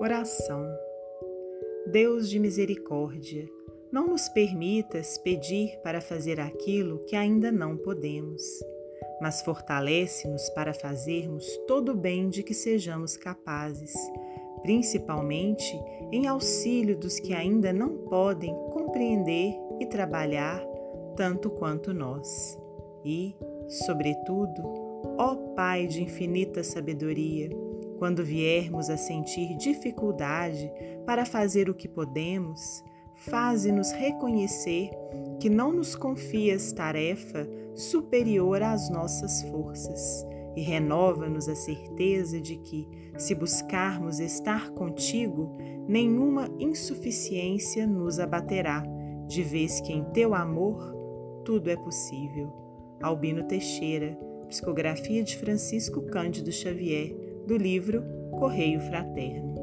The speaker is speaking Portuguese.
Oração. Deus de misericórdia, não nos permitas pedir para fazer aquilo que ainda não podemos, mas fortalece-nos para fazermos todo o bem de que sejamos capazes, principalmente em auxílio dos que ainda não podem compreender e trabalhar tanto quanto nós. E, sobretudo, ó Pai de infinita sabedoria, quando viermos a sentir dificuldade para fazer o que podemos, faze-nos reconhecer que não nos confias tarefa superior às nossas forças e renova-nos a certeza de que, se buscarmos estar contigo, nenhuma insuficiência nos abaterá, de vez que em teu amor tudo é possível. Albino Teixeira, Psicografia de Francisco Cândido Xavier do livro Correio Fraterno.